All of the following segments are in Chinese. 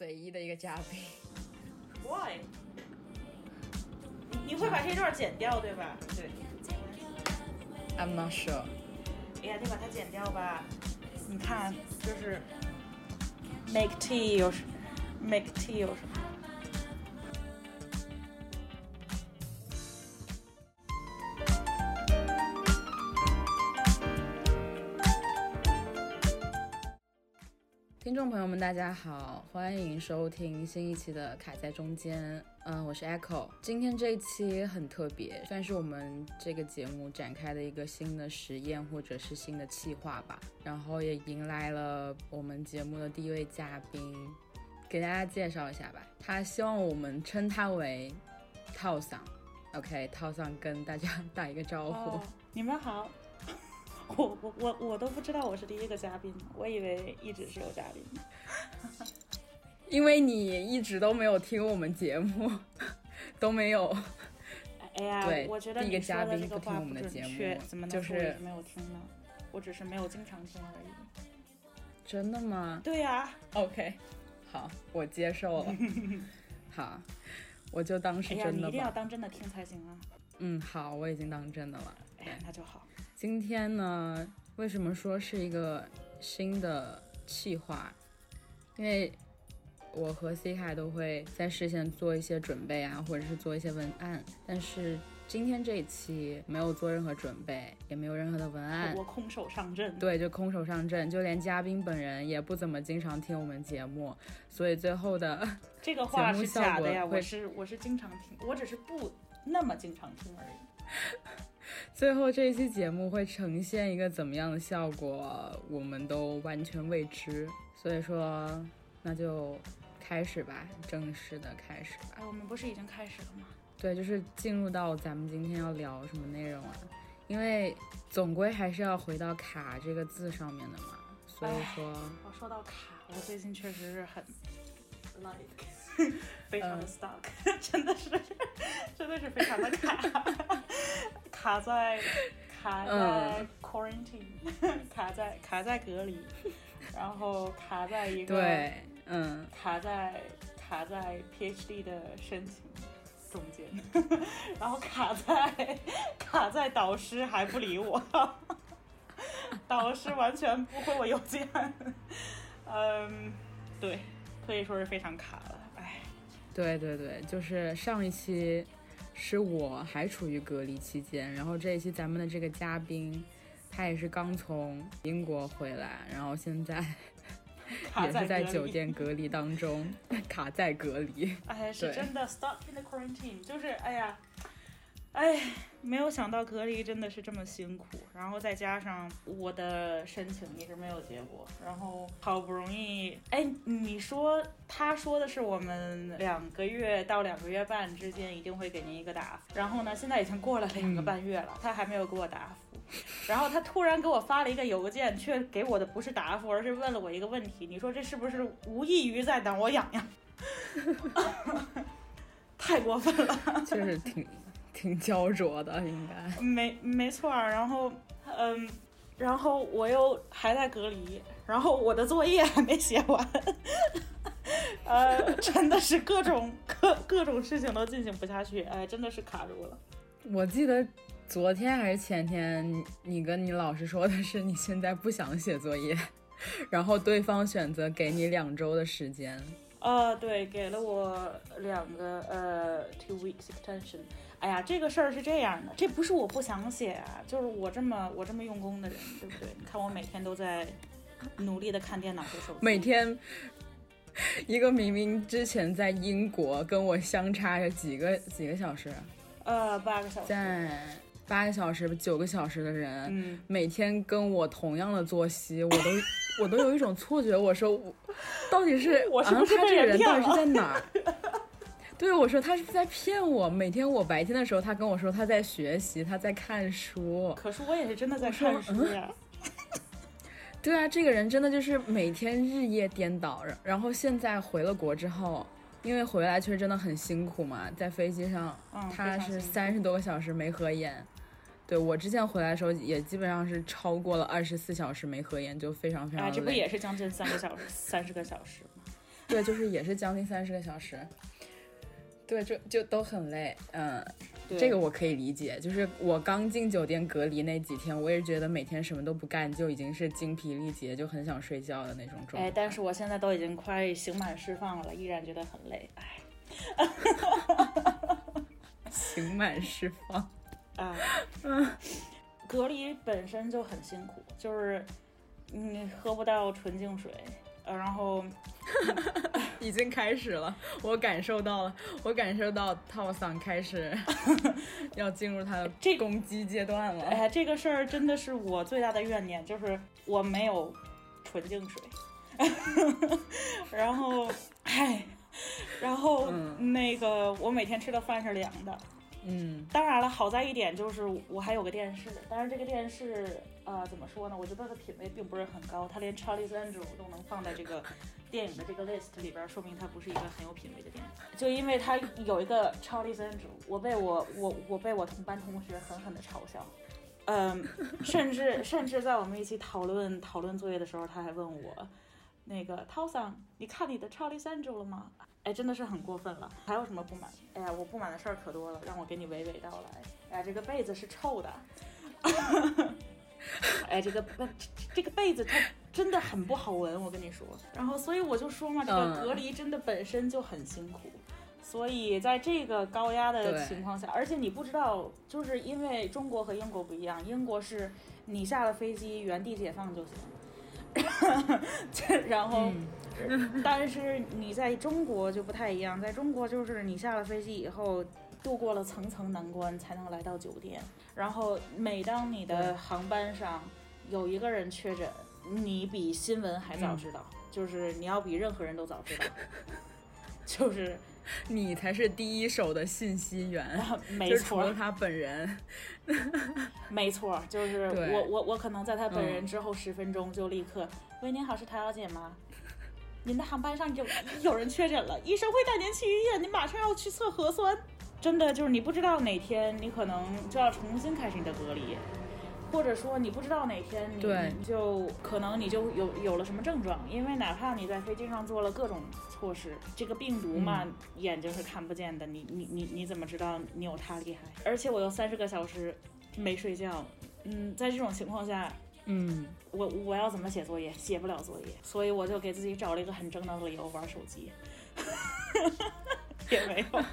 随意的一个嘉宾。Why？你你会把这段剪掉对吧？对。I'm not sure。哎呀，你把它剪掉吧。你看，就是 make tea 有什 make tea 有什么？朋友们，大家好，欢迎收听新一期的《卡在中间》。嗯，我是 Echo。今天这一期很特别，算是我们这个节目展开的一个新的实验或者是新的企划吧。然后也迎来了我们节目的第一位嘉宾，给大家介绍一下吧。他希望我们称他为套嗓。OK，套嗓跟大家 打一个招呼。你们好。我我我我都不知道我是第一个嘉宾，我以为一直是有嘉宾。因为你一直都没有听我们节目，都没有。哎呀，对，我觉得第一个嘉宾不听我们的节目，怎么能就是没有听呢？我只是没有经常听而已。真的吗？对呀、啊。OK，好，我接受了。好，我就当是真的吧。哎呀，你一定要当真的听才行啊。嗯，好，我已经当真的了。哎呀，那就好。今天呢，为什么说是一个新的企划？因为我和 C 卡都会在事先做一些准备啊，或者是做一些文案。但是今天这一期没有做任何准备，也没有任何的文案，我空手上阵。对，就空手上阵，就连嘉宾本人也不怎么经常听我们节目，所以最后的 这个话是假的呀，我是我是经常听，我只是不那么经常听而已。最后这一期节目会呈现一个怎么样的效果，我们都完全未知。所以说，那就开始吧，正式的开始吧。哎，我们不是已经开始了吗？对，就是进入到咱们今天要聊什么内容啊？因为总归还是要回到“卡”这个字上面的嘛。所以说，我说到卡，我最近确实是很 like 非常的 stuck，、嗯、真的是真的是非常的卡，卡在卡在 quarantine，、嗯、卡在 卡在隔离，然后卡在一个对，嗯，卡在卡在 PhD 的申请中间，然后卡在卡在导师还不理我，导师完全不回我邮件，嗯，对。可以说是非常卡了，哎，对对对，就是上一期是我还处于隔离期间，然后这一期咱们的这个嘉宾，他也是刚从英国回来，然后现在也是在酒店隔离当中，卡在隔离。哎，是真的 stuck in the quarantine，就是哎呀。哎，没有想到隔离真的是这么辛苦，然后再加上我的申请一直没有结果，然后好不容易，哎，你说他说的是我们两个月到两个月半之间一定会给您一个答复，然后呢，现在已经过了两个半月了，他还没有给我答复，然后他突然给我发了一个邮件，却给我的不是答复，而是问了我一个问题，你说这是不是无异于在挠我痒痒？太过分了，确实挺。挺焦灼的，应该没没错。然后，嗯，然后我又还在隔离，然后我的作业还没写完，呃，真的是各种各各种事情都进行不下去，哎，真的是卡住了。我记得昨天还是前天，你跟你老师说的是你现在不想写作业，然后对方选择给你两周的时间。呃，对，给了我两个呃 two weeks extension。哎呀，这个事儿是这样的，这不是我不想写啊，就是我这么我这么用功的人，对不对？你看我每天都在努力的看电脑和手机，每天一个明明之前在英国跟我相差着几个几个小时，呃，八个小时，在八个小时九个小时的人，嗯，每天跟我同样的作息，我都。我都有一种错觉，我说我到底是我是不是他这个人到底是在哪儿？对，我说他是在骗我。每天我白天的时候，他跟我说他在学习，他在看书。可是我也是真的在看书呀。对啊，这个人真的就是每天日夜颠倒。然后现在回了国之后，因为回来确实真的很辛苦嘛，在飞机上，嗯、他是三十多个小时没合眼。对我之前回来的时候，也基本上是超过了二十四小时没合眼，就非常非常累。哎，这不也是将近三个小时、三十个小时吗？对，就是也是将近三十个小时。对，就就都很累，嗯，这个我可以理解。就是我刚进酒店隔离那几天，我也觉得每天什么都不干就已经是精疲力竭，就很想睡觉的那种状态。哎，但是我现在都已经快刑满释放了，依然觉得很累。哎，刑满释放 啊，嗯，隔离本身就很辛苦，就是你喝不到纯净水。然后 已经开始了，我感受到了，我感受到套桑开始 要进入他的这攻击阶段了。哎，这个事儿真的是我最大的怨念，就是我没有纯净水。然后，哎，然后那个我每天吃的饭是凉的。嗯，当然了，好在一点就是我还有个电视，但是这个电视。呃，怎么说呢？我觉得他的品味并不是很高，他连 Charlie's Angel 都能放在这个电影的这个 list 里边，说明他不是一个很有品味的电影。就因为他有一个 Charlie's Angel，我被我我我被我同班同学狠狠的嘲笑，嗯，甚至甚至在我们一起讨论讨论作业的时候，他还问我，那个涛桑，你看你的 Charlie's Angel 了吗？哎，真的是很过分了。还有什么不满？哎呀，我不满的事儿可多了，让我给你娓娓道来。哎，这个被子是臭的。哎，这个被这个被子它真的很不好闻，我跟你说。然后，所以我就说嘛，这个隔离真的本身就很辛苦。所以在这个高压的情况下，而且你不知道，就是因为中国和英国不一样，英国是你下了飞机原地解放就行。然后，但是你在中国就不太一样，在中国就是你下了飞机以后。度过了层层难关才能来到酒店，然后每当你的航班上有一个人确诊，你比新闻还早知道，就是你要比任何人都早知道，就是你才是第一手的信息源，没错，他本人，没错，就是我我我可能在他本人之后十分钟就立刻，喂，您好，是陶小姐吗？您的航班上有有人确诊了，医生会带您去医院，您马上要去测核酸。真的就是你不知道哪天你可能就要重新开始你的隔离，或者说你不知道哪天你就可能你就有有了什么症状，因为哪怕你在飞机上做了各种措施，这个病毒嘛眼睛是看不见的，你你你你怎么知道你有它厉害？而且我有三十个小时没睡觉，嗯，在这种情况下，嗯，我我要怎么写作业？写不了作业，所以我就给自己找了一个很正当的理由玩手机。也没有，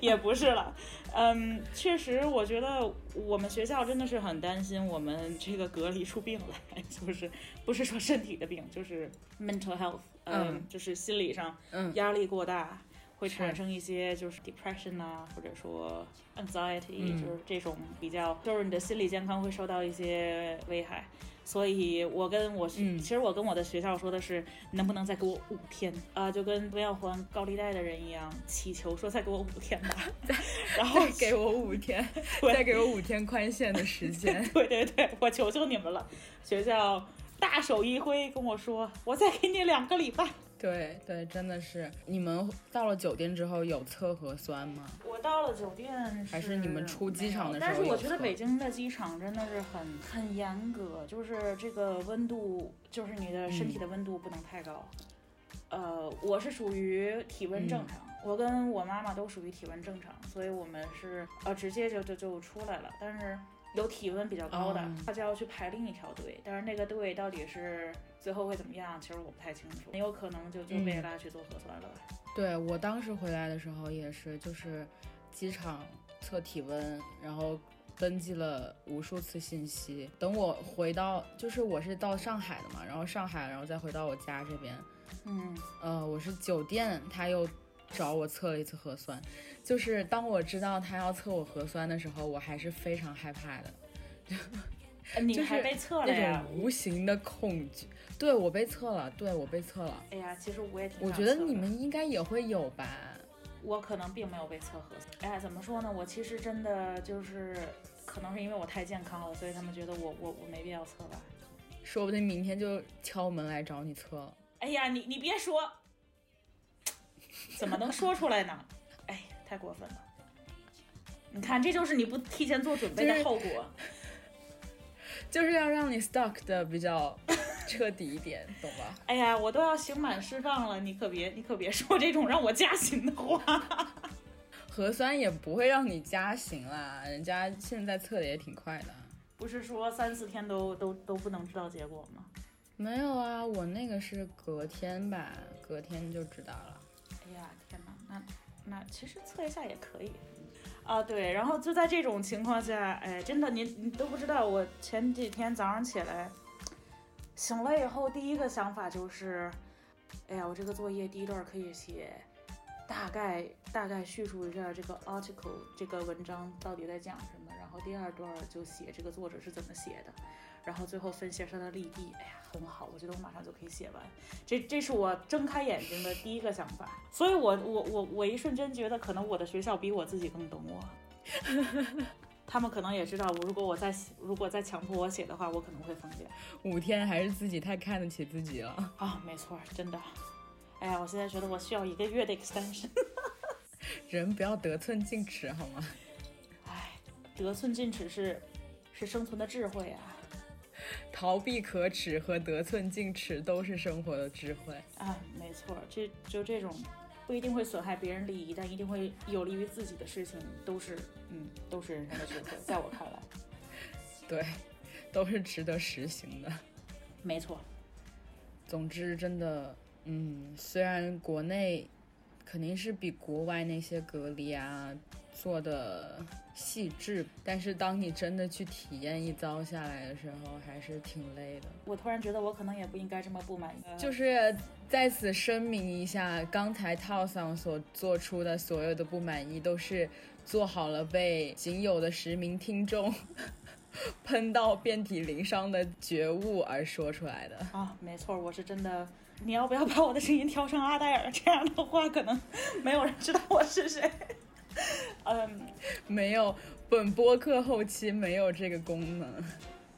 也不是了。嗯，确实，我觉得我们学校真的是很担心我们这个隔离出病来，就是不是说身体的病，就是 mental health，嗯，就是心理上压力过大，会产生一些就是 depression 啊，或者说 anxiety，就是这种比较，就是你的心理健康会受到一些危害。所以，我跟我，其实我跟我的学校说的是，能不能再给我五天啊？就跟不要还高利贷的人一样，祈求说再给我五天吧。然后给我五天，再给我五天宽限的时间。对对对，我求求你们了。学校大手一挥跟我说，我再给你两个礼拜。对对，真的是。你们到了酒店之后有测核酸吗？我到了酒店还是你们出机场的时候？但是我觉得北京的机场真的是很很严格，就是这个温度，就是你的身体的温度不能太高。呃，我是属于体温正常，我跟我妈妈都属于体温正常，所以我们是呃直接就就就出来了。但是有体温比较高的，他就要去排另一条队，但是那个队到底是。最后会怎么样？其实我不太清楚，很有可能就就被拉去做核酸了吧。对我当时回来的时候也是，就是机场测体温，然后登记了无数次信息。等我回到，就是我是到上海的嘛，然后上海，然后再回到我家这边。嗯，呃，我是酒店，他又找我测了一次核酸。就是当我知道他要测我核酸的时候，我还是非常害怕的。你还被测了呀？无形的恐惧。对我被测了，对我被测了。哎呀，其实我也挺。我觉得你们应该也会有吧。我可能并没有被测核酸。哎，怎么说呢？我其实真的就是，可能是因为我太健康了，所以他们觉得我我我没必要测吧。说不定明天就敲门来找你测了。哎呀，你你别说，怎么能说出来呢？哎，太过分了。你看，这就是你不提前做准备的后果。就是要让你 stuck 的比较彻底一点，懂吧？哎呀，我都要刑满释放了，你可别你可别说这种让我加刑的话。核酸也不会让你加刑啦，人家现在测的也挺快的。不是说三四天都都都不能知道结果吗？没有啊，我那个是隔天吧，隔天就知道了。那那其实测一下也可以。啊，对，然后就在这种情况下，哎，真的，你你都不知道，我前几天早上起来醒了以后，第一个想法就是，哎呀，我这个作业第一段可以写，大概大概叙述一下这个 article 这个文章到底在讲什么，然后第二段就写这个作者是怎么写的，然后最后分析他的利弊，哎呀，很好，我觉得我马上就可以写完，这这是我睁开眼睛的第一个想法，所以我我我我一瞬间觉得可能我的学校比我自己更懂我。他们可能也知道，我如果我再写如果再强迫我写的话，我可能会疯掉。五天还是自己太看得起自己了。啊，没错，真的。哎呀，我现在觉得我需要一个月的 extension。人不要得寸进尺好吗？哎，得寸进尺是是生存的智慧啊！逃避可耻和得寸进尺都是生活的智慧。啊，没错，这就这种不一定会损害别人利益，但一定会有利于自己的事情，都是嗯，都是人生的智慧，在我看来，对，都是值得实行的。没错。总之，真的，嗯，虽然国内肯定是比国外那些隔离啊做的细致，但是当你真的去体验一遭下来的时候，还是挺累的。我突然觉得我可能也不应该这么不满意，就是在此声明一下，刚才套桑所做出的所有的不满意，都是做好了被仅有的十名听众 喷到遍体鳞伤的觉悟而说出来的。啊，没错，我是真的。你要不要把我的声音调成阿黛尔？这样的话，可能没有人知道我是谁。嗯，没有，本播客后期没有这个功能。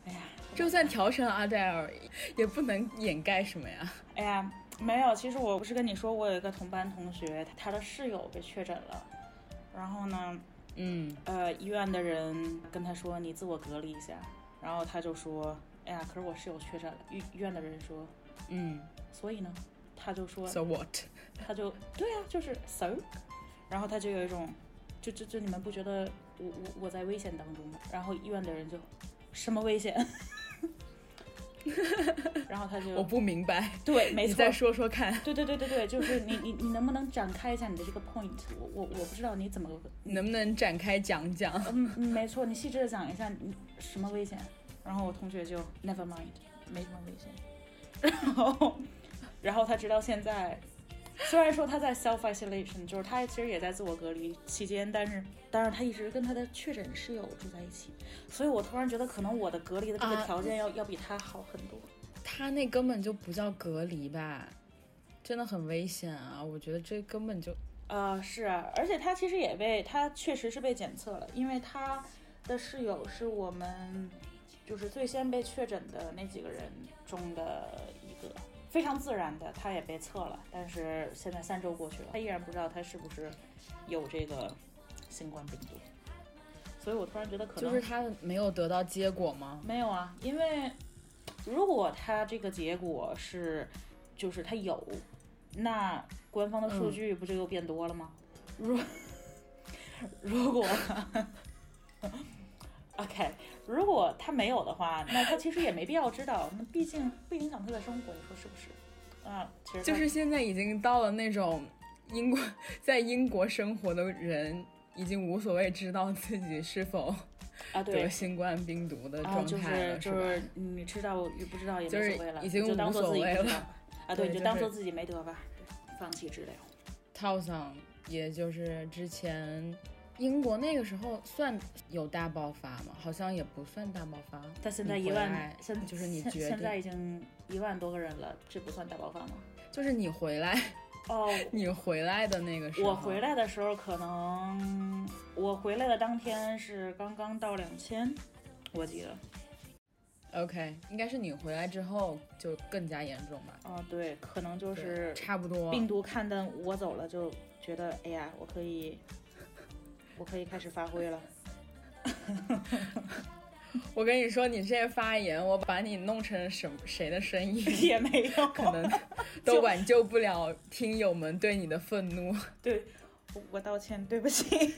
哎呀，就算调成阿黛尔，也不能掩盖什么呀。哎呀，没有。其实我不是跟你说，我有一个同班同学，他的室友被确诊了。然后呢，嗯，呃，医院的人跟他说你自我隔离一下，然后他就说，哎呀，可是我室友确诊了。医医院的人说，嗯所以呢，他就说，，so what？他就对啊，就是 so，然后他就有一种，就就就你们不觉得我我我在危险当中吗？然后医院的人就什么危险？然后他就我不明白，对，没错你再，说说看，对对对对对，就是你你你能不能展开一下你的这个 point？我我我不知道你怎么，能不能展开讲讲？嗯嗯，没错，你细致的讲一下你什么危险？然后我同学就 never mind，没什么危险。然后然后他直到现在，虽然说他在 self isolation，就是他其实也在自我隔离期间，但是但是他一直跟他的确诊室友住在一起，所以我突然觉得可能我的隔离的这个啊条件要、要比他好很多。他那根本就不叫隔离吧，真的很危险啊！我觉得这根本就呃，是啊，而且他其实也被他确实是被检测了，因为他的室友是我们就是最先被确诊的那几个人中的非常自然的，他也被测了，但是现在三周过去了，他依然不知道他是不是有这个新冠病毒，所以我突然觉得可能就是他没有得到结果吗？没有啊，因为如果他这个结果是，就是他有，那官方的数嗯据不就又变多了吗？如如果 OK，如果他没有的话，那他其实也没必要知道，那毕竟不影响他的生活，你说是不是？啊，其实就是现在已经到了那种英国在英国生活的人已经无所谓知道自己是否啊，对得，新冠病毒的状态了，是就是吧？你知道与不知道也没就是所谓了，已经就当无做自己所谓了啊，对，你就当做自己没得吧，放弃治疗。套上，也就是之前英国那个时候算有大爆发吗？好像也不算大爆发。他现在一万现就是你觉得现在，已经一万多个人了，这不算大爆发吗？就是你回来，哦，你回来的那个时候，我回来的时候可能我回来的当天是刚刚到两千，我记得。OK，应该是你回来之后就更加严重吧？哦，对，可能就是差不多。病毒看的我走了，就觉得哎呀，我可以，我可以开始发挥了。我跟你说，你这些发言，我把你弄成什谁的声音 也没有，可能 都挽救不了听友们对你的愤怒。对，我道歉，对不起。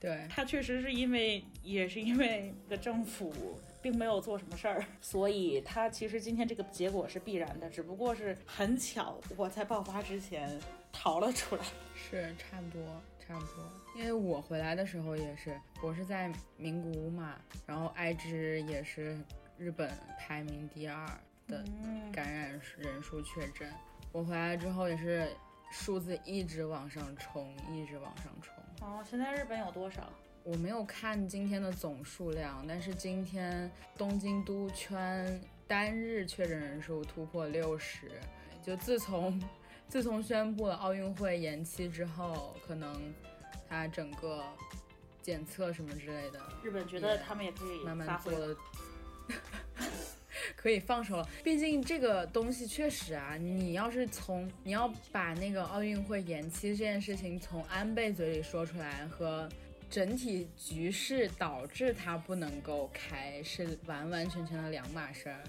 对他确实是因为，也是因为个政府并没有做什么事儿，所以他其实今天这个结果是必然的，只不过是很巧，我在爆发之前逃了出来。是差不多，差不多。因为我回来的时候也是，我是在名古屋嘛，然后爱知也是日本排名第二的感染人数确诊，我回来之后也是数字一直往上冲，一直往上冲。哦，现在日本有多少？我没有看今天的总数量，但是今天东京都圈单日确诊人数突破六十。就自从 自从宣布了奥运会延期之后，可能它整个检测什么之类的，日本觉得他们也可以慢慢做的，可以放手了。毕竟这个东西确实啊，你要是从你要把那个奥运会延期这件事情从安倍嘴里说出来，和整体局势导致它不能够开，是完完全全的两码事儿。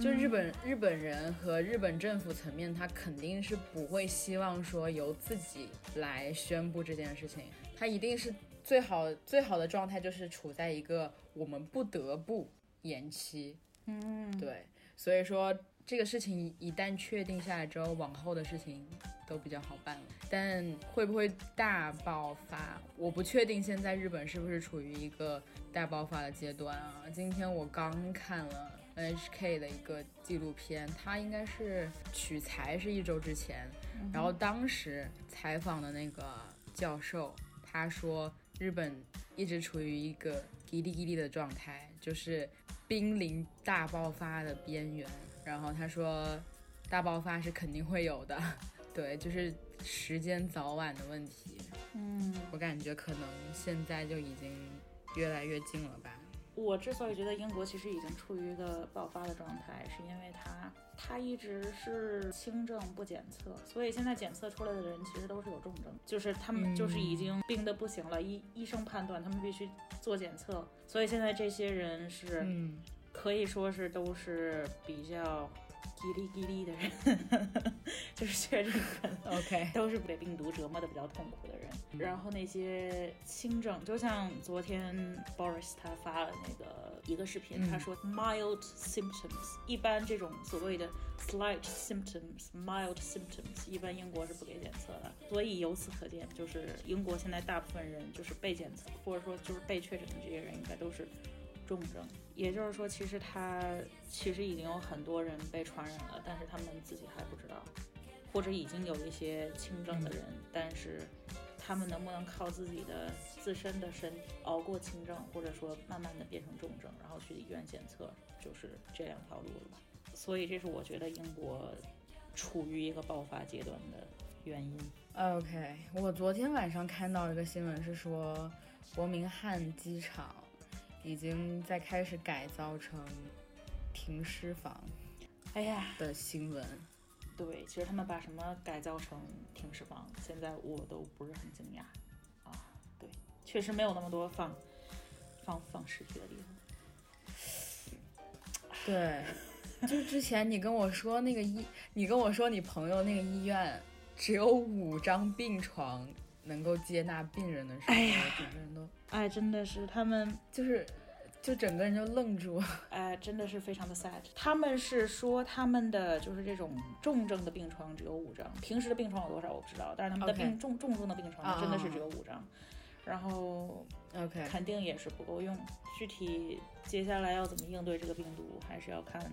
就日本日本人和日本政府层面，他肯定是不会希望说由自己来宣布这件事情，他一定是最好最好的状态就是处在一个我们不得不延期。嗯，对，所以说这个事情一旦确定下来之后，往后的事情都比较好办了。但会不会大爆发，我不确定。现在日本是不是处于一个大爆发的阶段啊？今天我刚看了 NHK 的一个纪录片，它应该是取材是一周之前，然后当时采访的那个教授，他说日本一直处于一个叽哩叽哩的状态，就是濒临大爆发的边缘。然后他说，大爆发是肯定会有的，对，就是时间早晚的问题。嗯，我感觉可能现在就已经越来越近了吧。我之所以觉得英国其实已经处于一个爆发的状态，是因为它它一直是轻症不检测，所以现在检测出来的人其实都是有重症，就是他们就是已经病得不行了，医医生判断他们必须做检测，所以现在这些人是嗯，可以说是都是比较叽哩叽哩的人，就是确诊人 OK，都是被病毒折磨的比较痛苦的人。然后那些轻症，就像昨天 Boris 他发了那个一个视频，嗯他说 mild symptoms，一般这种所谓的 slight symptoms、mild symptoms，一般英国是不给检测的。所以由此可见，就是英国现在大部分人就是被检测，或者说就是被确诊的这些人，应该都是重症。也就是说，其实他其实已经有很多人被传染了，但是他们自己还不知道，或者已经有一些轻症的人，但是他们能不能靠自己的自身的身体熬过轻症，或者说慢慢的变成重症，然后去医院检测，就是这两条路了吧。所以这是我觉得英国处于一个爆发阶段的原因。OK，我昨天晚上看到一个新闻是说，伯明翰机场已经在开始改造成停尸房哎呀，的新闻。对，其实他们把什么改造成停尸房，现在我都不是很惊讶啊。对，确实没有那么多放放放尸体的地方。对，就之前你跟我说那个医，你跟我说你朋友那个医院只有五张病床能够接纳病人的时候，哎整个人都哎，真的是他们，就是就整个人就愣住。哎，真的是非常的 sad。他们是说他们的就是这种重症的病床只有五张，平时的病床有多少我不知道，但是他们的病重重症的病床啊真的是只有五张，然后 OK，肯定也是不够用。具体接下来要怎么应对这个病毒，还是要看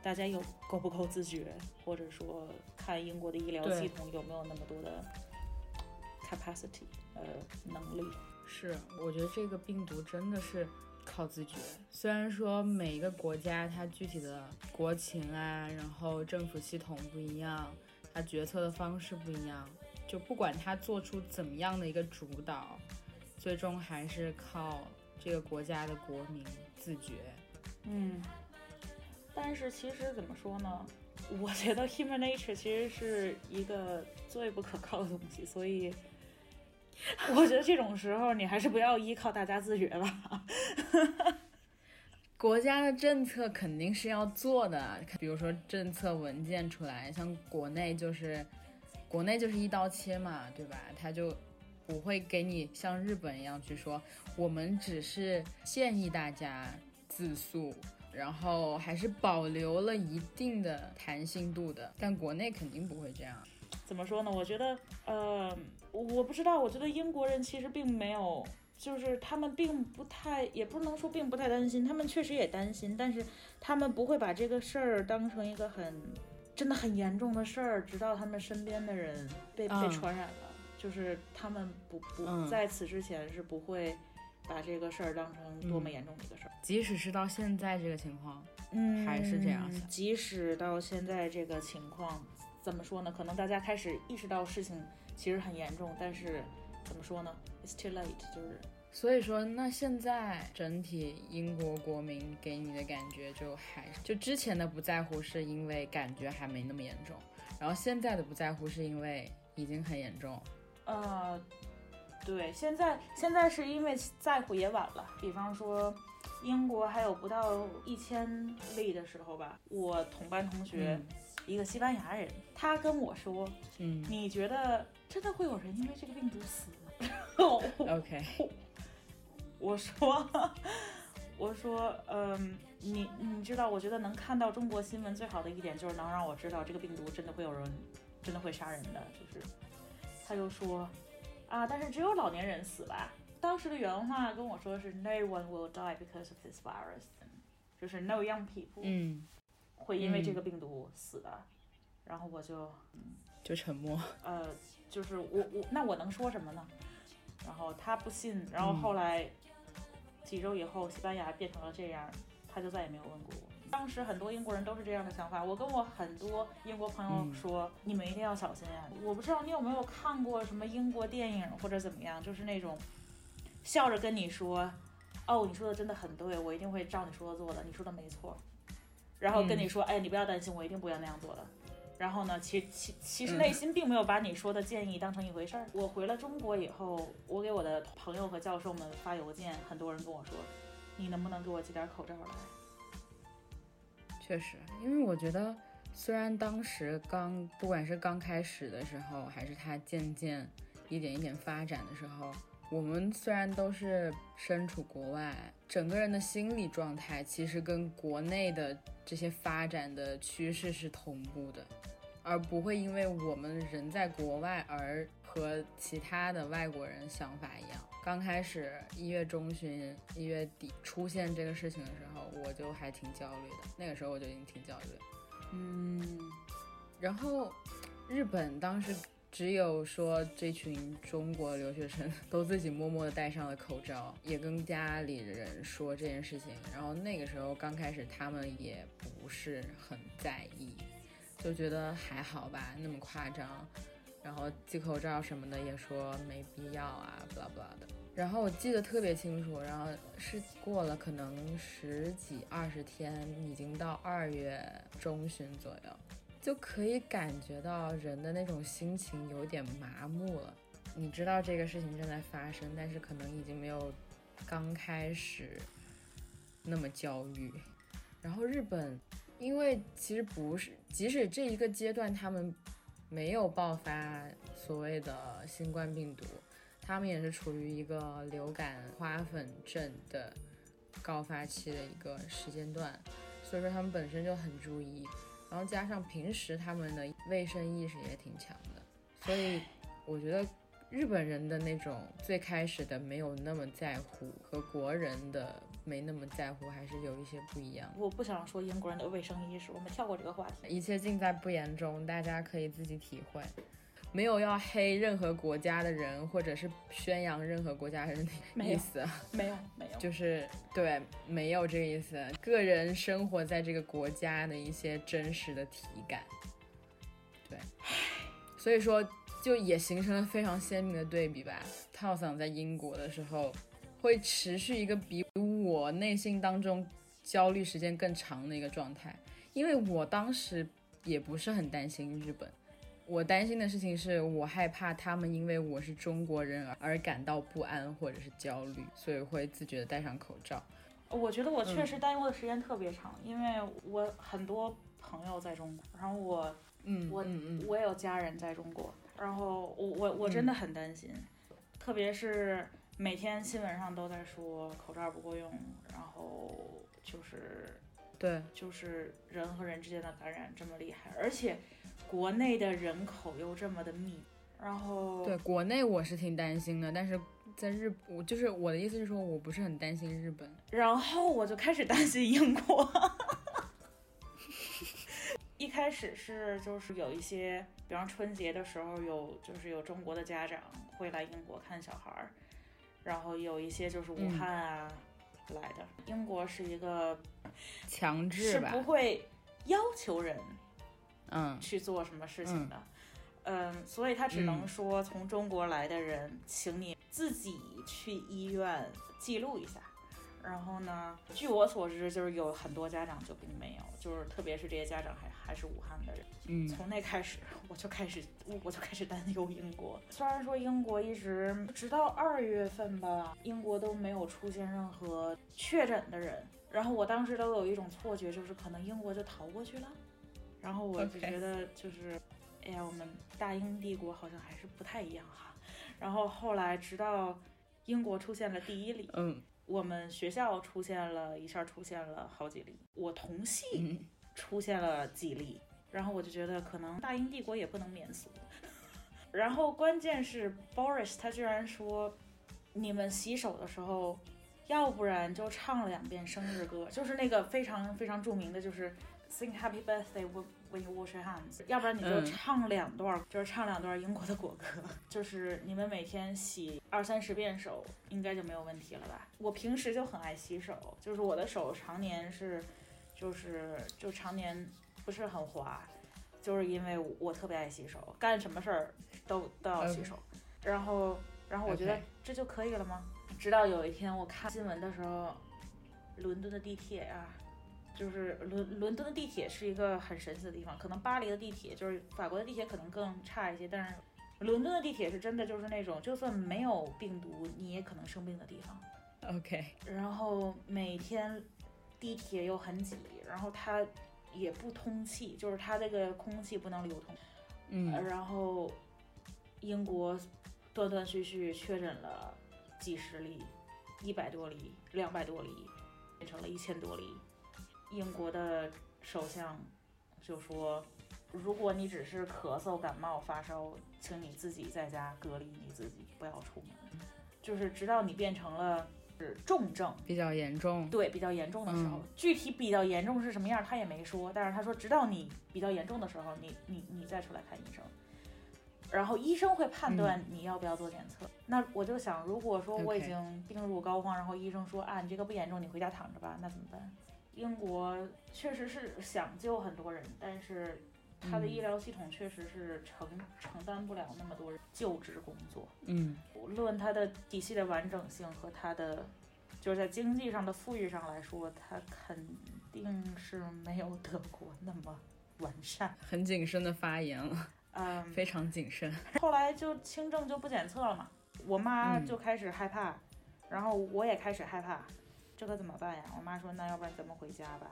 大家有够不够自觉，或者说看英国的医疗系统有没有那么多的 capacity 呃能力。是，我觉得这个病毒真的是靠自觉。虽然说每一个国家它具体的国情啊，然后政府系统不一样，它决策的方式不一样，就不管它做出怎么样的一个主导，最终还是靠这个国家的国民自觉。嗯，但是其实怎么说呢？我觉得 human nature 其实是一个最不可靠的东西，所以 我觉得这种时候你还是不要依靠大家自觉吧。国家的政策肯定是要做的，比如说政策文件出来，像国内就是国内就是一刀切嘛，对吧？他就不会给你像日本一样去说，我们只是建议大家自诉。然后还是保留了一定的弹性度的，但国内肯定不会这样。怎么说呢？我觉得，呃，我不知道。我觉得英国人其实并没有，就是他们并不太，也不能说并不太担心，他们确实也担心，但是他们不会把这个事儿当成一个很真的很严重的事儿，直到他们身边的人被被传染了，就是他们不不在此之前是不会。把这个事儿当成多么严重的一个事儿，即使是到现在这个情况，嗯，还是这样。即使到现在这个情况，怎么说呢？可能大家开始意识到事情其实很严重，但是怎么说呢？It's too late，就是。所以说，那现在整体英国国民给你的感觉就还就之前的不在乎是因为感觉还没那么严重，然后现在的不在乎是因为已经很严重。呃。对，现在现在是因为在乎也晚了。比方说，英国还有不到一千例的时候吧，我同班同学，一个西班牙人，他跟我说，嗯，你觉得真的会有人因为这个病毒死？OK，我说，我说，嗯，你你知道，我觉得能看到中国新闻最好的一点就是能让我知道这个病毒真的会有人，真的会杀人的，就是，他又说。啊！但是只有老年人死吧？当时的原话跟我说是 “No one will die because of this virus”，就是 “No young people”，嗯，会因为这个病毒死的。然后我就，就沉默。呃，就是我我那我能说什么呢？然后他不信。然后后来几周以后，西班牙变成了这样，他就再也没有问过我。当时很多英国人都是这样的想法。我跟我很多英国朋友说，你们一定要小心呀！我不知道你有没有看过什么英国电影或者怎么样，就是那种笑着跟你说，哦，你说的真的很对，我一定会照你说的做的，你说的没错。然后跟你说，哎，你不要担心，我一定不要那样做的。然后呢，其其其实内心并没有把你说的建议当成一回事儿。我回了中国以后，我给我的朋友和教授们发邮件，很多人跟我说，你能不能给我寄点口罩来？确实，因为我觉得，虽然当时刚不管是刚开始的时候，还是它渐渐一点一点发展的时候，我们虽然都是身处国外，整个人的心理状态其实跟国内的这些发展的趋势是同步的，而不会因为我们人在国外而和其他的外国人想法一样。刚开始一月中旬、一月底出现这个事情的时候，我就还挺焦虑的。那个时候我就已经挺焦虑了。嗯，然后日本当时只有说这群中国留学生 都自己默默的戴上了口罩，也跟家里人说这件事情。然后那个时候刚开始他们也不是很在意，就觉得还好吧，那么夸张。然后系口罩什么的也说没必要啊，不拉不拉的。然后我记得特别清楚，然后是过了可能十几二十天，已经到二月中旬左右，就可以感觉到人的那种心情有点麻木了。你知道这个事情正在发生，但是可能已经没有刚开始那么焦虑。然后日本，因为其实不是，即使这一个阶段他们。没有爆发所谓的新冠病毒，他们也是处于一个流感花粉症的高发期的一个时间段，所以说他们本身就很注意，然后加上平时他们的卫生意识也挺强的，所以我觉得日本人的那种最开始的没有那么在乎和国人的。没那么在乎，还是有一些不一样。我不想说英国人的卫生意识，我们跳过这个话题。一切尽在不言中，大家可以自己体会。没有要黑任何国家的人，或者是宣扬任何国家人的意思。没有，没有，就是对，没有这个意思。个人生活在这个国家的一些真实的体感。对，所以说就也形成了非常鲜明的对比吧。套桑在英国的时候。会持续一个比我内心当中焦虑时间更长的一个状态，因为我当时也不是很担心日本，我担心的事情是我害怕他们因为我是中国人而感到不安或者是焦虑，所以会自觉的戴上口罩。我觉得我确嗯。实担忧的时间特别长，因为我很多朋友在中国，然后我嗯，我我也有家人在中国，然后我我我真的很担心，特别是每天新闻上都在说口罩不够用，然后就是对，就是人和人之间的感染这么厉害，而且国内的人口又这么的密，然后对，国内我是挺担心的，但是在日，我就是我的意思是说，我不是很担心日本。然后我就开始担心英国。一开始是就是有一些，比方春节的时候有就是有中国的家长会来英国看小孩儿，然后有一些就是武嗯汉啊、来的。英国是一个强制吧是不，会要求人嗯去做什么事情的。嗯，所以他只能嗯说从中国来的人，请你自己去医院记录一下。然后呢，据我所知，就是有很多家长就并没有，就是特别是这些家长还还是武汉的人。嗯从那开始，我就开始我就开始担忧英国。虽然说英国一直直到二月份吧，英国都没有出现任何确诊的人，然后我当时都有一种错觉，就是可能英国就逃过去了。然后我就觉得就是哎呀，我们大英帝国好像还是不太一样哈。然后后来直到英国出现了第一例，嗯我们学校出现了一下出现了好几例，我同系嗯，出现了几例，然后我就觉得可能大英帝国也不能免俗。然后关键是 Boris 他居然说，你们洗手的时候，要不然就唱两遍生日歌，就是那个非常非常著名的，就是 Sing Happy Birthday when you wash your hands，要不然你就嗯唱两段，就是唱两段英国的国歌，就是你们每天洗二三十遍手，应该就没有问题了吧？我平时就很爱洗手，就是我的手常年是，就是就常年不是很滑，就是因为我特别爱洗手，干什么事儿都都要洗手。然后，然后我觉得这就可以了吗？直到有一天我看新闻的时候，伦敦的地铁啊，就是伦伦敦的地铁是一个很神奇的地方，可能巴黎的地铁就是法国的地铁可能更差一些，但是伦敦的地铁是真的就是那种就算没有病毒你也可能生病的地方。，OK，然后每天地铁又很挤，然后它也不通气，就是它这个空气不能流通。嗯然后英国断断续续确诊了几十例，一百多例，两百多例，变成了一千多例。英国的首相就说，如果你只是咳嗽、感冒、发烧，请你自己在家隔离你自己，不要出门。就是直到你变成了是重症，比较严重。对比较严重的时候，嗯具体比较严重是什么样，他也没说。但是他说，直到你比较严重的时候，你你你再出来看医生，然后医生会判断你要不要做检测。那我就想，如果说我已经病入膏肓，然后医生说啊，你这个不严重，你回家躺着吧，那怎么办？英国确实是想救很多人，但是他的嗯医疗系统确实是承承担不了那么多人救治工作。嗯无论它的体系的完整性和它的就是在经济上的富裕上来说，它肯定是没有德国那么完善。很谨慎的发言了，嗯，非常谨慎。后来就轻症就不检测了嘛，我妈嗯就开始害怕，然后我也开始害怕，这可怎么办呀？我妈说那要不然咱们回家吧。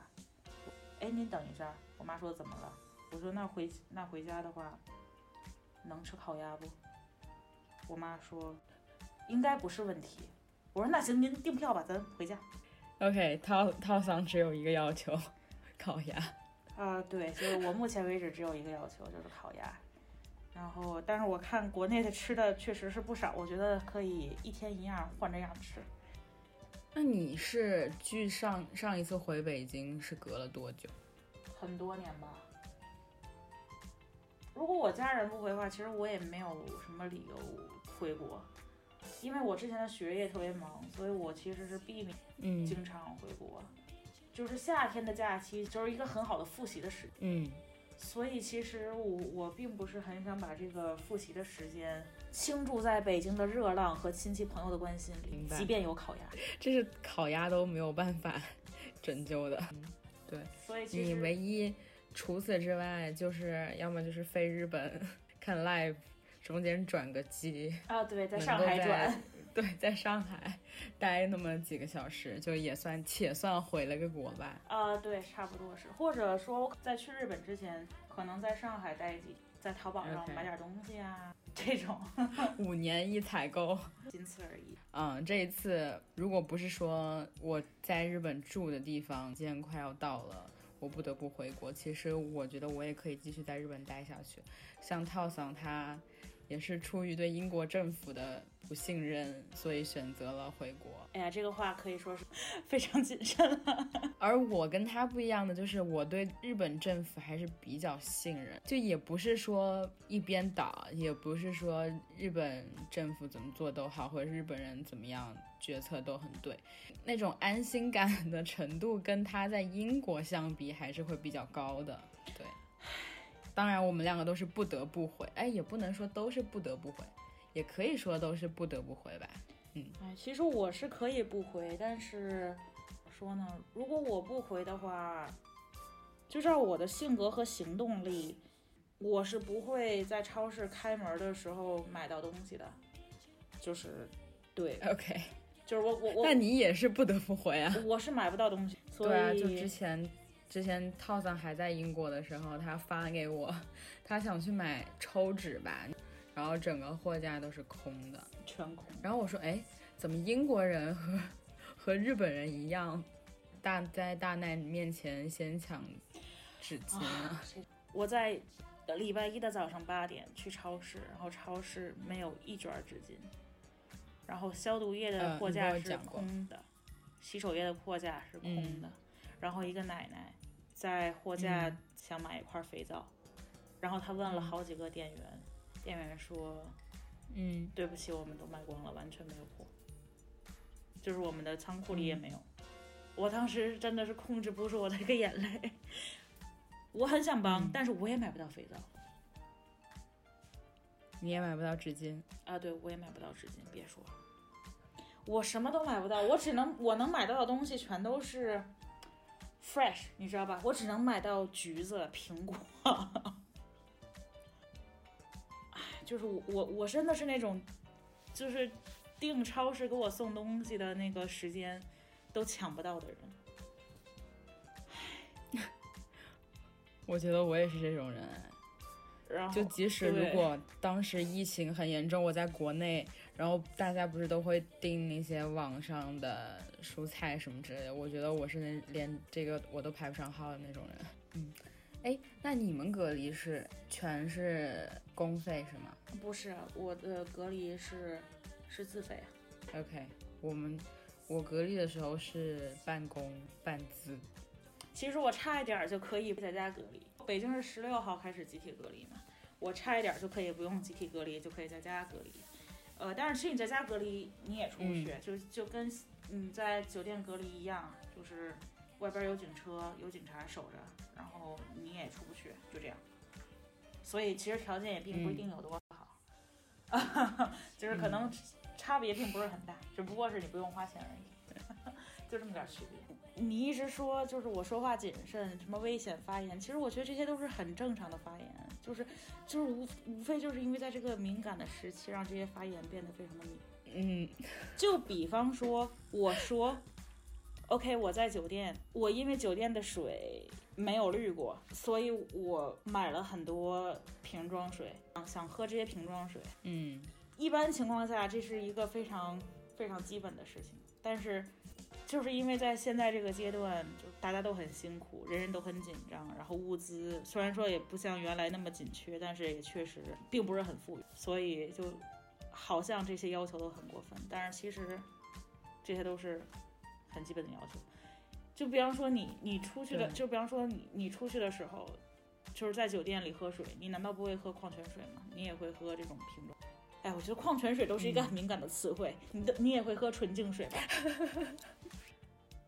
哎，您等一下，我妈说怎么了？我说那回那回家的话，能吃烤鸭不？我妈说应该不是问题。我说那行，您订票吧，咱回家。OK，套套桑只有一个要求，烤鸭。啊、对，就是我目前为止只有一个要求，就是烤鸭。然后，但是我看国内的吃的确实是不少，我觉得可以一天一样换着样吃。那你是距上上一次回北京是隔了多久？很多年吧。如果我家人不回的话，其实我也没有什么理由回国，因为我之前的学业特别忙，所以我其实是避免嗯经常回国。就是夏天的假期，就是一个很好的复习的时间。嗯所以其实我我并不是很想把这个复习的时间倾注在北京的热浪和亲戚朋友的关心里即便有烤鸭。这是烤鸭都没有办法 拯救的。对所以你唯一除此之外，就是要么就是飞日本看 live，中间转个机，啊，对，在上海转，对，在上海待那么几个小时，就也算且算回了个国吧。啊，对，差不多是，或者说在去日本之前，可能在上海待几，在淘宝上买点东西啊，这种，五年一采购。仅此而已。嗯，这一次如果不是说我在日本住的地方时间快要到了，我不得不回国，其实我觉得我也可以继续在日本待下去。像套桑他也是出于对英国政府的不信任，所以选择了回国。哎呀，这个话可以说是 非常谨慎了。而我跟他不一样的就是，我对日本政府还是比较信任，就也不是说一边倒，也不是说日本政府怎么做都好，或者日本人怎么样决策都很对，那种安心感的程度跟他在英国相比还是会比较高的。对，当然我们两个都是不得不回，哎，也不能说都是不得不回，也可以说都是不得不回吧。嗯哎，其实我是可以不回，但是说呢？如果我不回的话，就照我的性格和行动力，我是不会在超市开门的时候买到东西的。就是，对，OK，就是我我我那你也是不得不回啊。我是买不到东西，所以对啊，就之前之前套桑还在英国的时候，他发给我，他想去买抽纸吧，然后整个货架都是空的。全空。然后我说，哎，怎么英国人和 和日本人一样，大在大难面前先抢纸巾啊？我在礼拜一的早上八点去超市，然后超市没有一卷纸巾，然后消毒液的货架是空的，洗手液的货架是空嗯的，然后一个奶奶在货架嗯。想买一块肥皂，然后她问了好几个店员，店员说嗯，对不起，我们都卖光了，完全没有货，就是我们的仓库里也没有。我当时真的是控制不住我的这个眼泪，我很想帮，嗯。但是我也买不到肥皂。你也买不到纸巾。啊，对我也买不到纸巾，别说了，我什么都买不到，我只能我能买到的东西全都是 fresh，你知道吧？我只能买到橘子、苹果。哎，就是我我我真的是那种，就是订超市给我送东西的那个时间都抢不到的人。我觉得我也是这种人。然后就即使如果当时疫情很严重，我在国内，然后大家不是都会订那些网上的蔬菜什么之类的，我觉得我是那连这个我都排不上号的那种人。嗯，哎，那你们隔离是全是公费是吗不是我的隔离是是自费啊。？OK，我们我隔离的时候是半公半自。其实我差一点儿就可以在家隔离。北京是十六号开始集体隔离嘛，我差一点儿就可以不用集体隔离，就可以在家隔离。呃，但是其实你在家隔离你也出不去，就就跟你在酒店隔离一样，就是外边有警车有警察守着，然后你也出不去，就这样。所以其实条件也并不一定有多好，就是可能差别并不是很大，只不过是你不用花钱而已，就这么点儿区别。你一直说就是我说话谨慎，什么危险发言，其实我觉得这些都是很正常的发言，就是就是无无非就是因为在这个敏感的时期，让这些发言变得非常的敏。嗯就比方说，我说，OK，我在酒店，我因为酒店的水没有滤过，所以我买了很多瓶装水，想喝这些瓶装水。嗯一般情况下，这是一个非常非常基本的事情，但是就是因为在现在这个阶段，就大家都很辛苦，人人都很紧张，然后物资虽然说也不像原来那么紧缺，但是也确实并不是很富裕，所以就好像这些要求都很过分，但是其实这些都是很基本的要求。就比方说你你出去的，就比方说你你出去的时候，就是在酒店里喝水，你难道不会喝矿泉水吗？你也会喝这种瓶装。哎，我觉得矿泉水都是一个很敏感的词汇，你的你也会喝纯净水吧？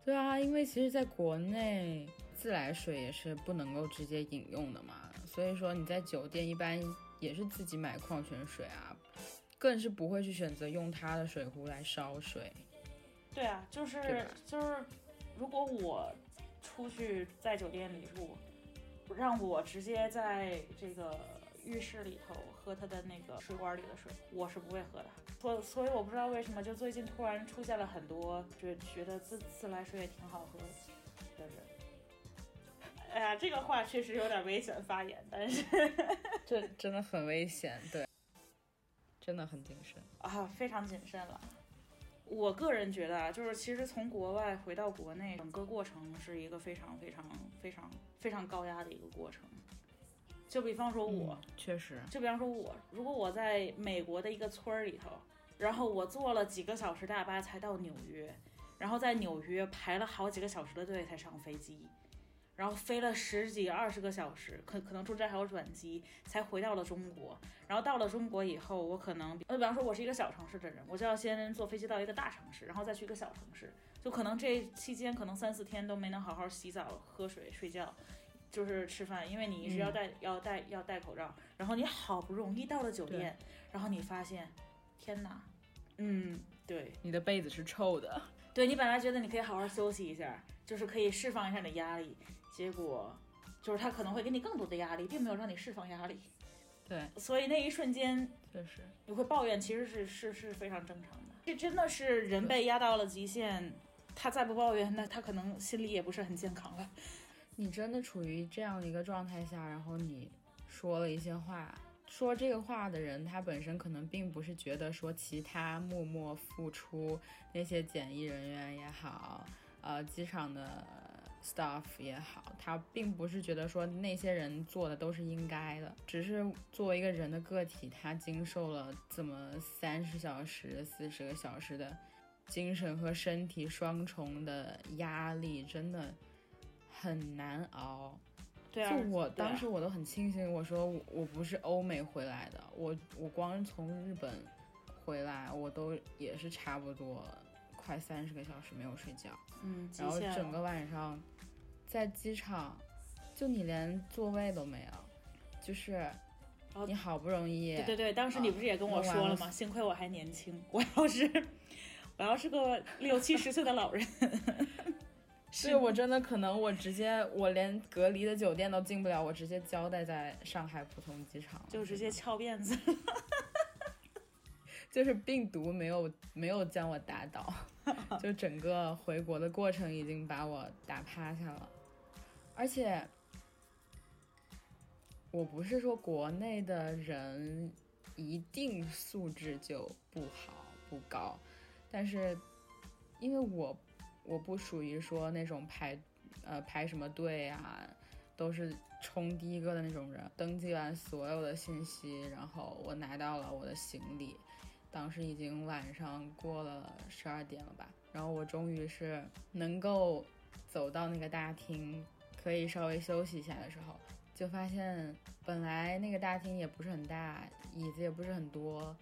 对啊，因为其实在国内自来水也是不能够直接饮用的嘛，所以说你在酒店一般也是自己买矿泉水啊，更是不会去选择用它的水壶来烧水。对啊，就是就是，如果我出去在酒店里住，让我直接在这个浴室里头喝他的那个水管里的水，我是不会喝的。所所以我不知道为什么，就最近突然出现了很多就觉得自自来水也挺好喝的人。哎呀，这个话确实有点危险发言，但是 这 真的很危险，对，真的很谨慎啊，非常谨慎了。我个人觉得啊，就是其实从国外回到国内，整个过程是一个非常非常非常非常高压的一个过程。就比方说我，确实，就比方说我，如果我在美国的一个村儿里头，然后我坐了几个小时大巴才到纽约，然后在纽约排了好几个小时的队才上飞机。然后飞了十几二十个小时，可可能中间还有转机，才回到了中国。然后到了中国以后，我可能，呃，比方说我是一个小城市的人，我就要先坐飞机到一个大城市，然后再去一个小城市，就可能这期间可能三四天都没能好好洗澡、喝水、睡觉，就是吃饭，因为你一直要戴要戴要戴口罩。然后你好不容易到了酒店，然后你发现，天哪，嗯，对，你的被子是臭的。对你本来觉得你可以好好休息一下，就是可以释放一下你的压力。结果就是他可能会给你更多的压力，并没有让你释放压力。对，所以那一瞬间确实你会抱怨，其实是是是非常正常的。这真的是人被压到了极限，他再不抱怨，那他可能心里也不是很健康了。你真的处于这样的一个状态下，然后你说了一些话，说这个话的人，他本身可能并不是觉得说其他默默付出那些检疫人员也好，呃，机场的。staff 也好，他并不是觉得说那些人做的都是应该的，只是作为一个人的个体，他经受了这么三十小时、四十个小时的精神和身体双重的压力，真的很难熬。对啊，就我当时我都很庆幸，我说我不是欧美回来的，我我光从日本回来，我都也是差不多。快三十个小时没有睡觉，嗯，然后整个晚上在机场，就你连座位都没有，就是你好不容易，对对对，当时你不是也跟我说了吗？幸亏我还年轻，我要是我要是个六七十岁的老人，是我真的可能我直接我连隔离的酒店都进不了，我直接交代在上海浦东机场，就直接翘辫子。就是病毒没有没有将我打倒，就整个回国的过程已经把我打趴下了。而且，我不是说国内的人一定素质就不好不高，但是因为我我不属于说那种排呃排什么队啊，都是冲第一个的那种人。登记完所有的信息，然后我拿到了我的行李。当时已经晚上过了十二点了吧，然后我终于是能够走到那个大厅，可以稍微休息一下的时候，就发现本来那个大厅也不是很大，椅子也不是很多，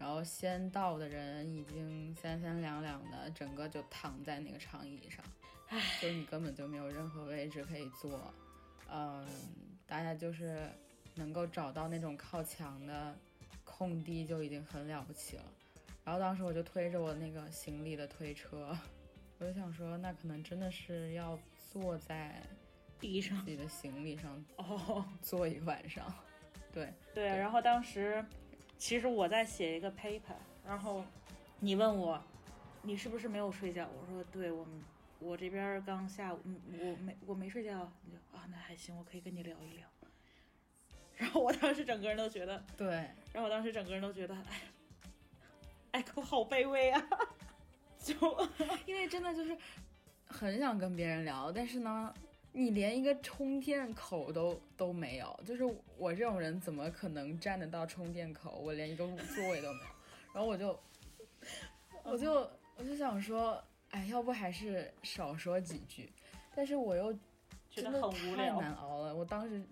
然后先到的人已经三三两两的，整个就躺在那个长椅上，唉，就你根本就没有任何位置可以坐，嗯，大家就是能够找到那种靠墙的。空地就已经很了不起了，然后当时我就推着我那个行李的推车，我就想说，那可能真的是要坐在地上自己的行李上哦，坐一晚上。对对，然后当时其实我在写一个 paper，然后你问我你是不是没有睡觉？我说对，我我这边刚下午，我没我没睡觉。你就啊，那还行，我可以跟你聊一聊。然后我当时整个人都觉得，对，然后我当时整个人都觉得，哎，艾可好卑微啊，就因为真的就是很想跟别人聊，但是呢，你连一个充电口都都没有，就是我这种人怎么可能站得到充电口？我连一个座位都没有，然后我就，我就我就想说，哎，要不还是少说几句，但是我又觉得很无聊，太难熬了，我当时。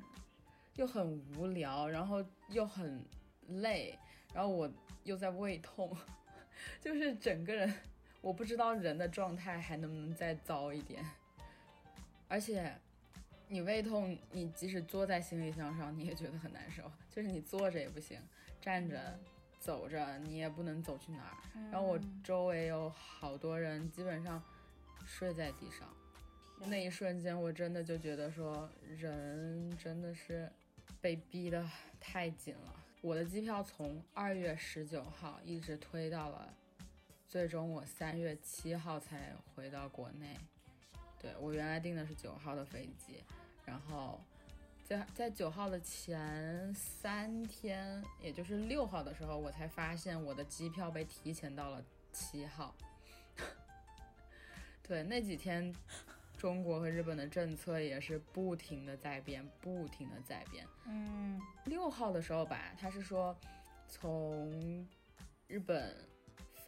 又很无聊，然后又很累，然后我又在胃痛，就是整个人，我不知道人的状态还能不能再糟一点。而且，你胃痛，你即使坐在行李箱上，你也觉得很难受，就是你坐着也不行，站着、走着你也不能走去哪儿。然后我周围有好多人，基本上睡在地上，那一瞬间我真的就觉得说，人真的是。被逼得太紧了，我的机票从二月十九号一直推到了，最终我三月七号才回到国内。对我原来订的是九号的飞机，然后在在九号的前三天，也就是六号的时候，我才发现我的机票被提前到了七号。对，那几天中国和日本的政策也是不停的在变，不停的在变。嗯六号的时候吧，他是说从日本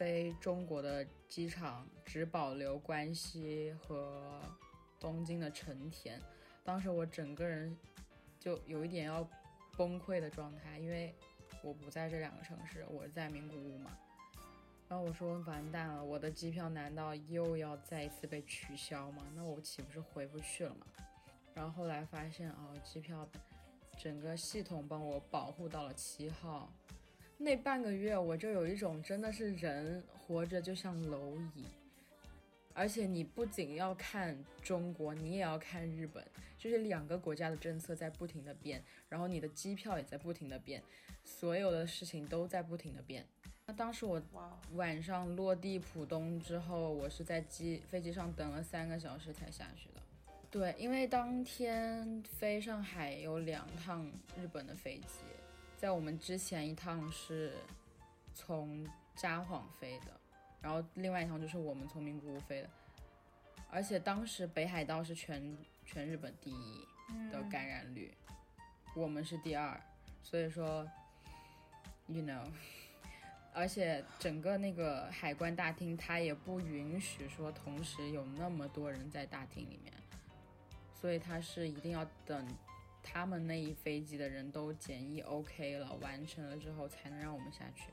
飞中国的机场只保留关西和东京的成田。当时我整个人就有一点要崩溃的状态，因为我不在这两个城市，我是在名古屋嘛。然后我说完蛋了，我的机票难道又要再一次被取消吗？那我岂不是回不去了吗？然后后来发现哦，机票整个系统帮我保护到了七号。那半个月我就有一种真的是人活着就像蝼蚁，而且你不仅要看中国，你也要看日本，就是两个国家的政策在不停的变，然后你的机票也在不停的变，所有的事情都在不停的变。那当时我，晚上落地浦东之后，我是在机飞机上等了三个小时才下去的。对，因为当天飞上海有两趟日本的飞机，在我们之前一趟是从札幌飞的，然后另外一趟就是我们从名古屋飞的，而且当时北海道是全全日本第一的感染率，我们是第二，所以说，you know。而且整个那个海关大厅，它也不允许说同时有那么多人在大厅里面，所以它是一定要等他们那一飞机的人都检疫 OK 了，完成了之后才能让我们下去。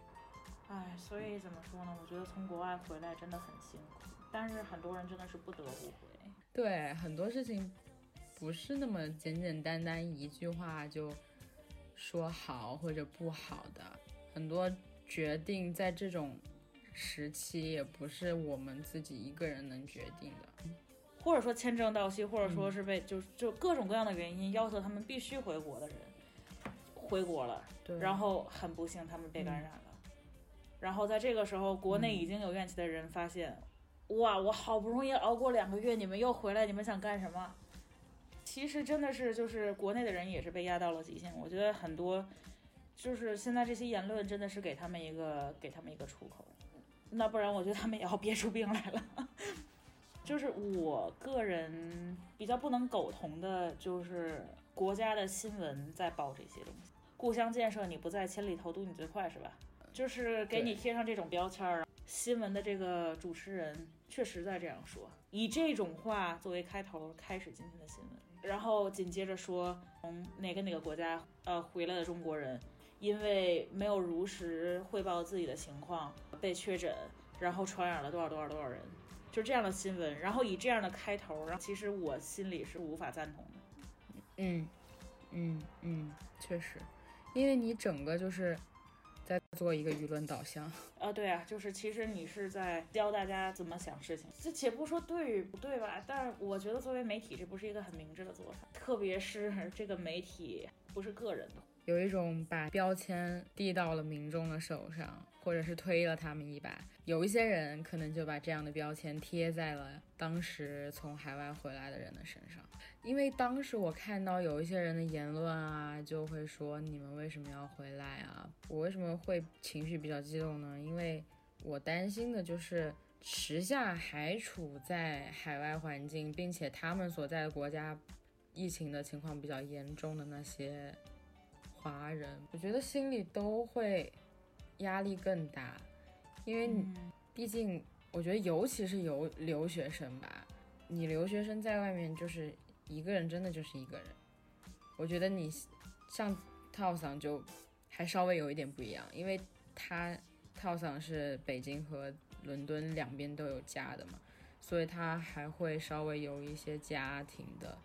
唉，所以怎么说呢？我觉得从国外回来真的很辛苦，但是很多人真的是不得不回。对，很多事情不是那么简简单单一句话就说好或者不好的，很多决定在这种时期也不是我们自己一个人能决定的。或者说签证到期，或者说是被、就就各种各样的原因要求他们必须回国的人回国了，对，然后很不幸他们被感染了，然后在这个时候，国内已经有怨气的人发现，哇，我好不容易熬过两个月，你们又回来，你们想干什么？其实真的是就是国内的人也是被压到了极限，我觉得很多就是现在这些言论真的是给他们一个给他们一个出口，那不然我觉得他们也要憋出病来了。就是我个人比较不能苟同的，就是国家的新闻在报这些东西。故乡建设你不在，千里投毒你最快是吧？就是给你贴上这种标签儿。新闻的这个主持人确实在这样说，以这种话作为开头开始今天的新闻，然后紧接着说从哪个哪个国家呃回来的中国人，因为没有如实汇报自己的情况被确诊，然后传染了多少多少多少人。就这样的新闻，然后以这样的开头，然后其实我心里是无法赞同的。嗯嗯嗯，确实，因为你整个就是在做一个舆论导向。啊，对啊，就是其实你是在教大家怎么想事情。这且不说对与不对吧，但是我觉得作为媒体，这不是一个很明智的做法，特别是 这个媒体不是个人的。有一种把标签递到了民众的手上，或者是推了他们一把。有一些人可能就把这样的标签贴在了当时从海外回来的人的身上，因为当时我看到有一些人的言论啊，就会说你们为什么要回来啊？我为什么会情绪比较激动呢？因为我担心的就是时下还处在海外环境，并且他们所在的国家疫情的情况比较严重的那些。华人，我觉得心里都会压力更大，因为毕竟，我觉得尤其是留留学生吧，你留学生在外面就是一个人，真的就是一个人。我觉得你像套桑就还稍微有一点不一样，因为他套桑是北京和伦敦两边都有家的嘛，所以他还会稍微有一些家庭的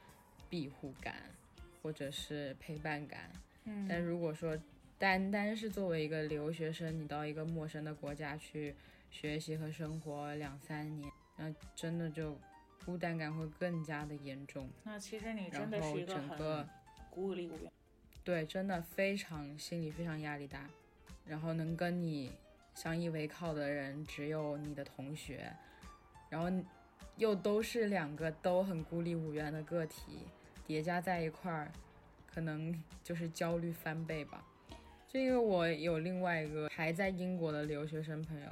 庇护感或者是陪伴感。嗯但如果说单单是作为一个留学生，你到一个陌生的国家去学习和生活两三年，那真的就孤单感会更加的严重。那其实你然真的是后一个很整个孤立无援。对，真的非常心里非常压力大，然后能跟你相依为靠的人只有你的同学，然后又都是两个都很孤立无援的个体，叠加在一块儿，可能就是焦虑翻倍吧。就因为我有另外一个还在英国的留学生朋友，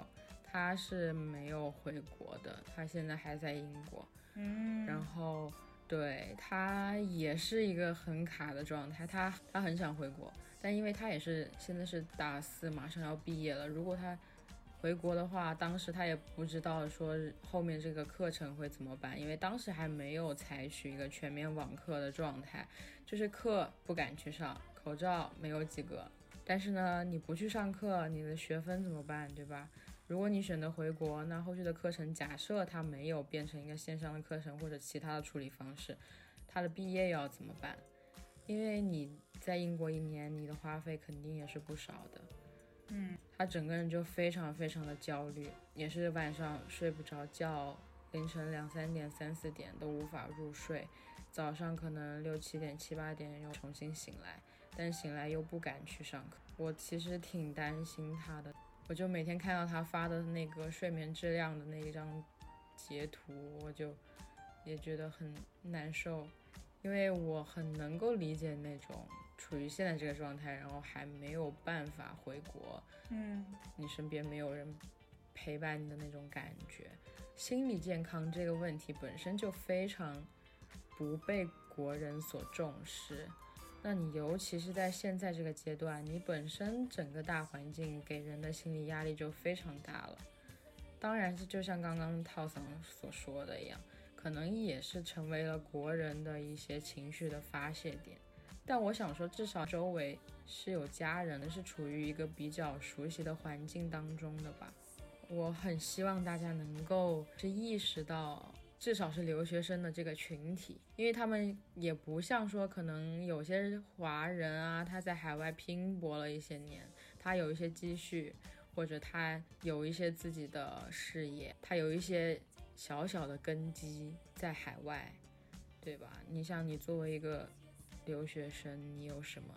他是没有回国的，他现在还在英国，嗯，然后。对他也是一个很卡的状态，他他很想回国，但因为他也是现在是大四，马上要毕业了。如果他回国的话，当时他也不知道说后面这个课程会怎么办，因为当时还没有采取一个全面网课的状态，就是课不敢去上，口罩没有几个。但是呢，你不去上课，你的学分怎么办，对吧？如果你选择回国，那后续的课程假设它没有变成一个线上的课程或者其他的处理方式，他的毕业要怎么办？因为你在英国一年，你的花费肯定也是不少的。嗯，他整个人就非常非常的焦虑，也是晚上睡不着觉，凌晨两三点、三四点都无法入睡，早上可能六七点、七八点又重新醒来，但醒来又不敢去上课。我其实挺担心他的。我就每天看到他发的那个睡眠质量的那一张截图，我就也觉得很难受，因为我很能够理解那种处于现在这个状态，然后还没有办法回国，嗯，你身边没有人陪伴你的那种感觉。心理健康这个问题本身就非常不被国人所重视。那你尤其是在现在这个阶段，你本身整个大环境给人的心理压力就非常大了。当然是就像刚刚套桑所说的一样，可能也是成为了国人的一些情绪的发泄点。但我想说，至少周围是有家人，是处于一个比较熟悉的环境当中的吧。我很希望大家能够是意识到。至少是留学生的这个群体，因为他们也不像说可能有些华人啊，他在海外拼搏了一些年，他有一些积蓄，或者他有一些自己的事业，他有一些小小的根基在海外，对吧？你像你作为一个留学生，你有什么？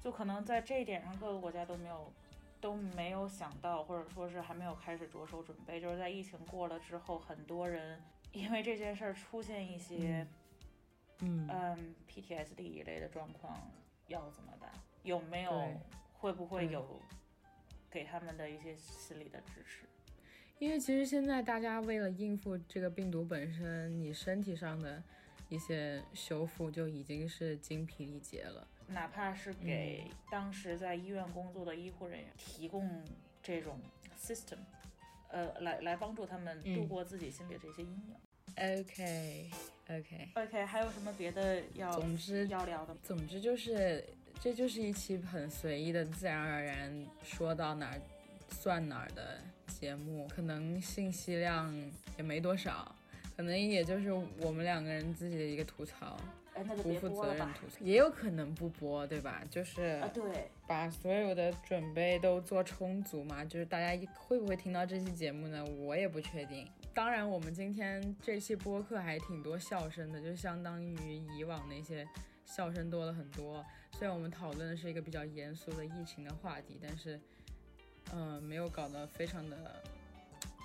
就可能在这一点上，各个国家都没有。都没有想到，或者说是还没有开始着手准备，就是在疫情过了之后，很多人 因为这件事儿出现一些，嗯嗯 PTSD 一类的状况，要怎么办？有没有？会不会有给他们的一些心理的支持？因为其实现在大家为了应付这个病毒本身，你身体上的一些修复就已经是精疲力竭了。哪怕是给当时在医院工作的医护人员提供这种 system，呃，来来帮助他们度过自己心里的这些阴影。OK，OK，OK，还有什么别的要总之要聊的？总之就是，这就是一期很随意的、自然而然说到哪儿算哪儿的节目，可能信息量也没多少，可能也就是我们两个人自己的一个吐槽。不负责任吐槽，也有可能不播，对吧？就是啊，对，把所有的准备都做充足嘛。就是大家会不会听到这期节目呢？我也不确定。当然，我们今天这期播客还挺多笑声的，就相当于以往那些笑声多了很多。虽然我们讨论的是一个比较严肃的疫情的话题，但是，嗯，没有搞得非常的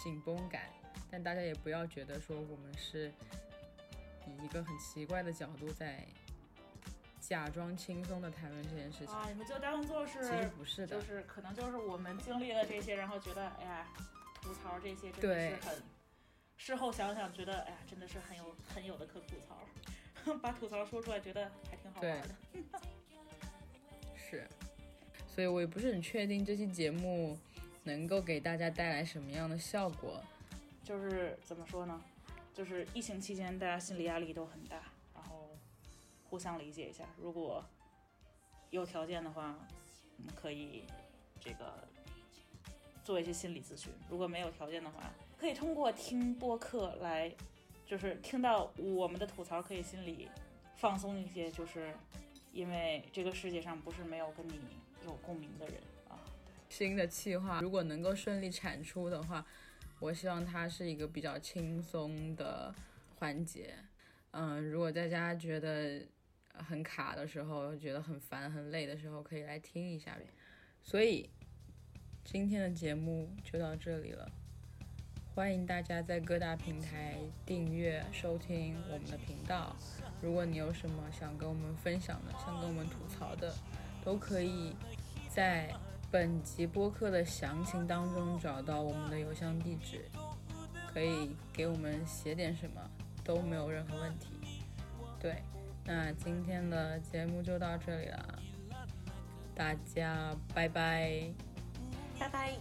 紧绷感。但大家也不要觉得说我们是。以一个很奇怪的角度在假装轻松的谈论这件事情啊，你们就当做是，其实不是的，就是可能就是我们经历了这些，然后觉得哎呀，吐槽这些真的是很，事后想想觉得哎呀，真的是很有很有的可吐槽，把吐槽说出来觉得还挺好玩的。是，所以我也不是很确定这期节目能够给大家带来什么样的效果，就是怎么说呢？就是疫情期间，大家心理压力都很大，然后互相理解一下。如果有条件的话，我们可以这个做一些心理咨询；如果没有条件的话，可以通过听播客来，就是听到我们的吐槽，可以心里放松一些。就是因为这个世界上不是没有跟你有共鸣的人啊。新的计划如果能够顺利产出的话。我希望它是一个比较轻松的环节，嗯，如果大家觉得很卡的时候，觉得很烦很累的时候，可以来听一下。所以今天的节目就到这里了，欢迎大家在各大平台订阅收听我们的频道。如果你有什么想跟我们分享的，想跟我们吐槽的，都可以在本集播客的详情当中找到我们的邮箱地址可以给我们写点什么都没有任何问题。对那今天的节目就到这里了大家拜拜。拜拜。